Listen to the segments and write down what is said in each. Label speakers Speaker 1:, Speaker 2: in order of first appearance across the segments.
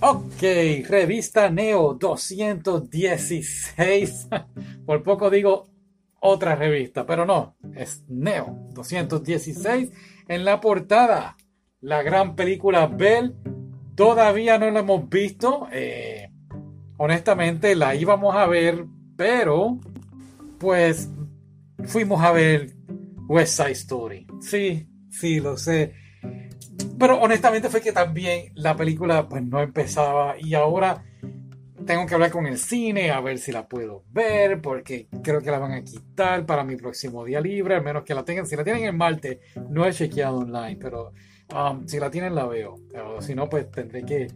Speaker 1: Ok, revista Neo 216. Por poco digo otra revista, pero no, es Neo 216. En la portada, la gran película Bell. Todavía no la hemos visto. Eh, honestamente, la íbamos a ver, pero pues fuimos a ver West Side Story. Sí, sí, lo sé. Pero honestamente fue que también la película pues no empezaba y ahora tengo que hablar con el cine a ver si la puedo ver porque creo que la van a quitar para mi próximo día libre, al menos que la tengan. Si la tienen en Marte, no he chequeado online, pero um, si la tienen la veo. O si no, pues tendré que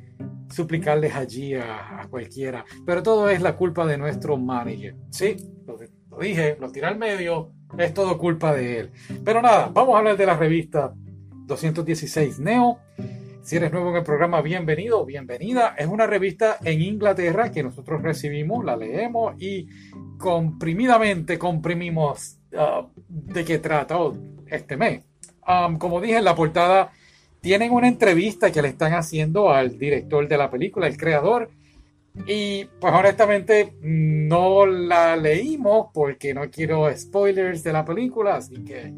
Speaker 1: suplicarles allí a, cualquiera. Pero todo es la culpa de nuestro manager. Sí, lo, lo dije, lo tiré al medio, es todo culpa de él. Pero nada, vamos a hablar de la revista 216 Neo. Si eres nuevo en el programa, bienvenido bienvenida. Es una revista en Inglaterra que nosotros recibimos, la leemos y comprimidamente comprimimos uh, de qué trata este mes. Um, como dije en la portada, tienen una entrevista que le están haciendo al director de la película, el creador. Y pues honestamente no la leímos porque no quiero spoilers de la película, así que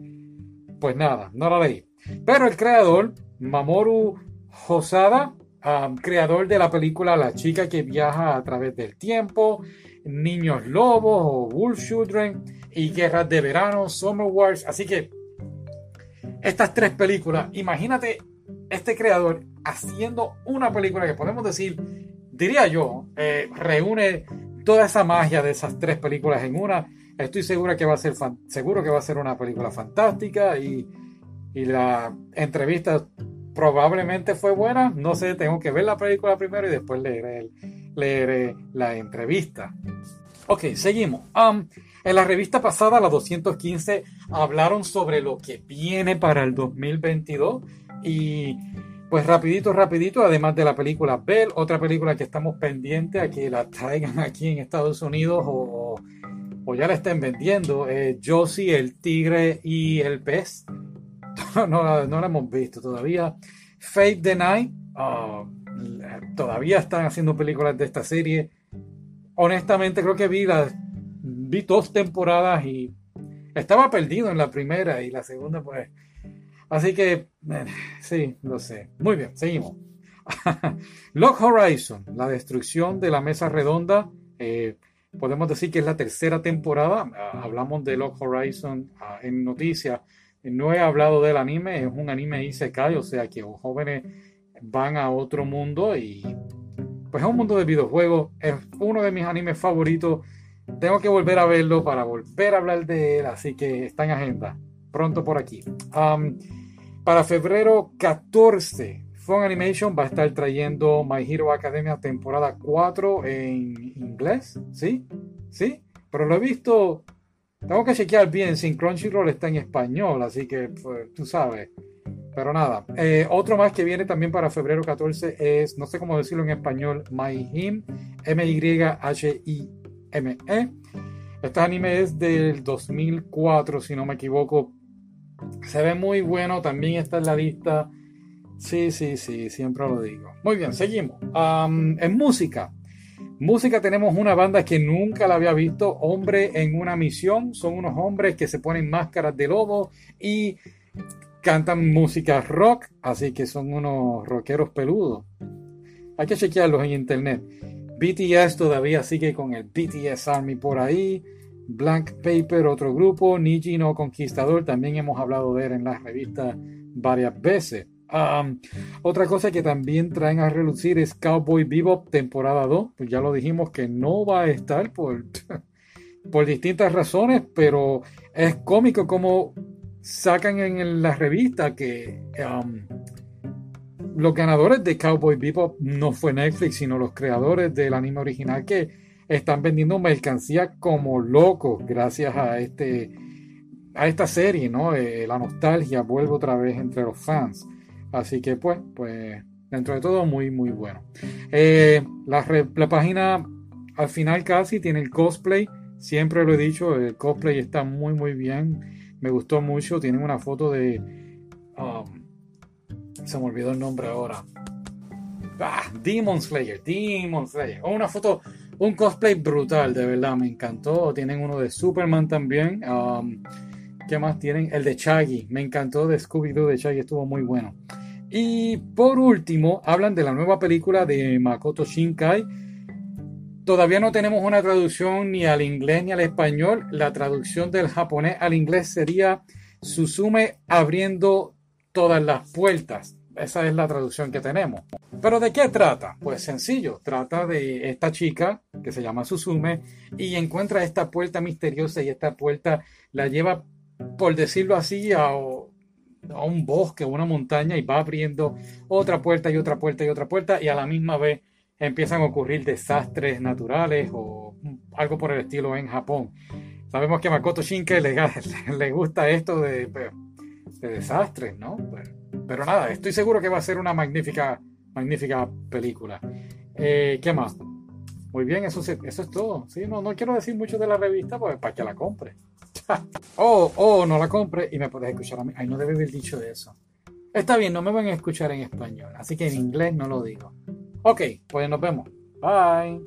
Speaker 1: pues nada, no la leí. Pero el creador, Mamoru Hosada, creador de la película La chica que viaja a través del tiempo, Niños Lobos o Wolf Children y Guerras de Verano, Summer Wars. Así que estas tres películas, imagínate este creador haciendo una película que podemos decir, diría yo, eh, reúne toda esa magia de esas tres películas en una. Estoy seguro que va a ser seguro que va a ser una película fantástica y y la entrevista probablemente fue buena. No sé, tengo que ver la película primero y después leer leeré la entrevista. Ok, seguimos. Um, en la revista pasada, la 215, hablaron sobre lo que viene para el 2022 y pues rapidito, rapidito, además de la película Bell, otra película que estamos pendientes a que la traigan aquí en Estados Unidos o, o ya la estén vendiendo, eh, Josie, el tigre y el pez no, no, la hemos visto todavía. Fate the Night, ah, todavía están haciendo películas de esta serie. Honestamente, creo que vi las vi dos temporadas y estaba perdido en la primera y la segunda, pues. Así que, eh, sí, lo sé. Muy bien, seguimos. Lock Horizon, la destrucción de la mesa redonda. Eh, podemos decir que es la tercera temporada. Ah, hablamos de Lock Horizon ah, en noticias no he hablado del anime, es un anime Isekai, o sea que los jóvenes van a otro mundo y pues es un mundo de videojuegos, es uno de mis animes favoritos. Tengo que volver a verlo para volver a hablar de él, así que está en agenda. Pronto por aquí. para febrero 14, Fun Animation va a estar trayendo My Hero Academia temporada 4 en inglés. ¿Sí? ¿Sí? Pero lo he visto tengo que chequear bien si Crunchyroll está en español, así que pues, tú sabes. Pero nada, eh, otro más que viene también para febrero 14 es, no sé cómo decirlo en español, My Him, M-Y-H-I-M-E. Este anime es del 2004, si no me equivoco. Se ve muy bueno, también está en la lista. Sí, sí, sí, siempre lo digo. Muy bien, seguimos. en música, Música tenemos una banda que nunca la había visto, Hombre en una misión. Son unos hombres que se ponen máscaras de lobo y cantan música rock, así que son unos rockeros peludos. Hay que chequearlos en internet. BTS todavía sigue con el BTS Army por ahí. Blank Paper, otro grupo. Niji no Conquistador, también hemos hablado de él en las revistas varias veces otra cosa que también traen a relucir es Cowboy Bebop temporada 2. Pues ya lo dijimos que no va a estar por, por distintas razones, pero es cómico como sacan en la revista que los ganadores de Cowboy Bebop no fue Netflix, sino los creadores del anime original que están vendiendo mercancía como locos gracias a este a esta serie, ¿no? Eh, la nostalgia vuelve otra vez entre los fans. Así que pues, pues dentro de todo muy, muy bueno. Eh, la, página al final casi tiene el cosplay. Siempre lo he dicho, el cosplay está muy, muy bien. Me gustó mucho. Tienen una foto de... Um, se me olvidó el nombre ahora. Ah, Demon Slayer, Demon Slayer. Una foto, un cosplay brutal, de verdad, me encantó. Tienen uno de Superman también. Um, ¿Qué más tienen? El de Shaggy. Me encantó de Scooby-Doo de Shaggy, estuvo muy bueno. Y por último, hablan de la nueva película de Makoto Shinkai. Todavía no tenemos una traducción ni al inglés ni al español. La traducción del japonés al inglés sería Susume abriendo todas las puertas. Esa es la traducción que tenemos. Pero ¿de qué trata? Pues sencillo, trata de esta chica que se llama Susume y encuentra esta puerta misteriosa y esta puerta la lleva, por decirlo así, a, a un bosque, una montaña y va abriendo otra puerta y otra puerta y otra puerta y a la misma vez empiezan a ocurrir desastres naturales o algo por el estilo en Japón. Sabemos que a Makoto Shinkai le, le gusta esto de, de desastres, ¿no? Pero, nada, estoy seguro que va a ser una magnífica, magnífica película. Eh, ¿Qué más? Muy bien, eso, eso es todo. ¿sí? No, no quiero decir mucho de la revista pues, para que la compre. oh, oh, no la compre y me puedes escuchar a mí. Ay, no debe haber dicho eso. Está bien, no me van a escuchar en español, así que en inglés no lo digo. Ok, pues nos vemos. Bye.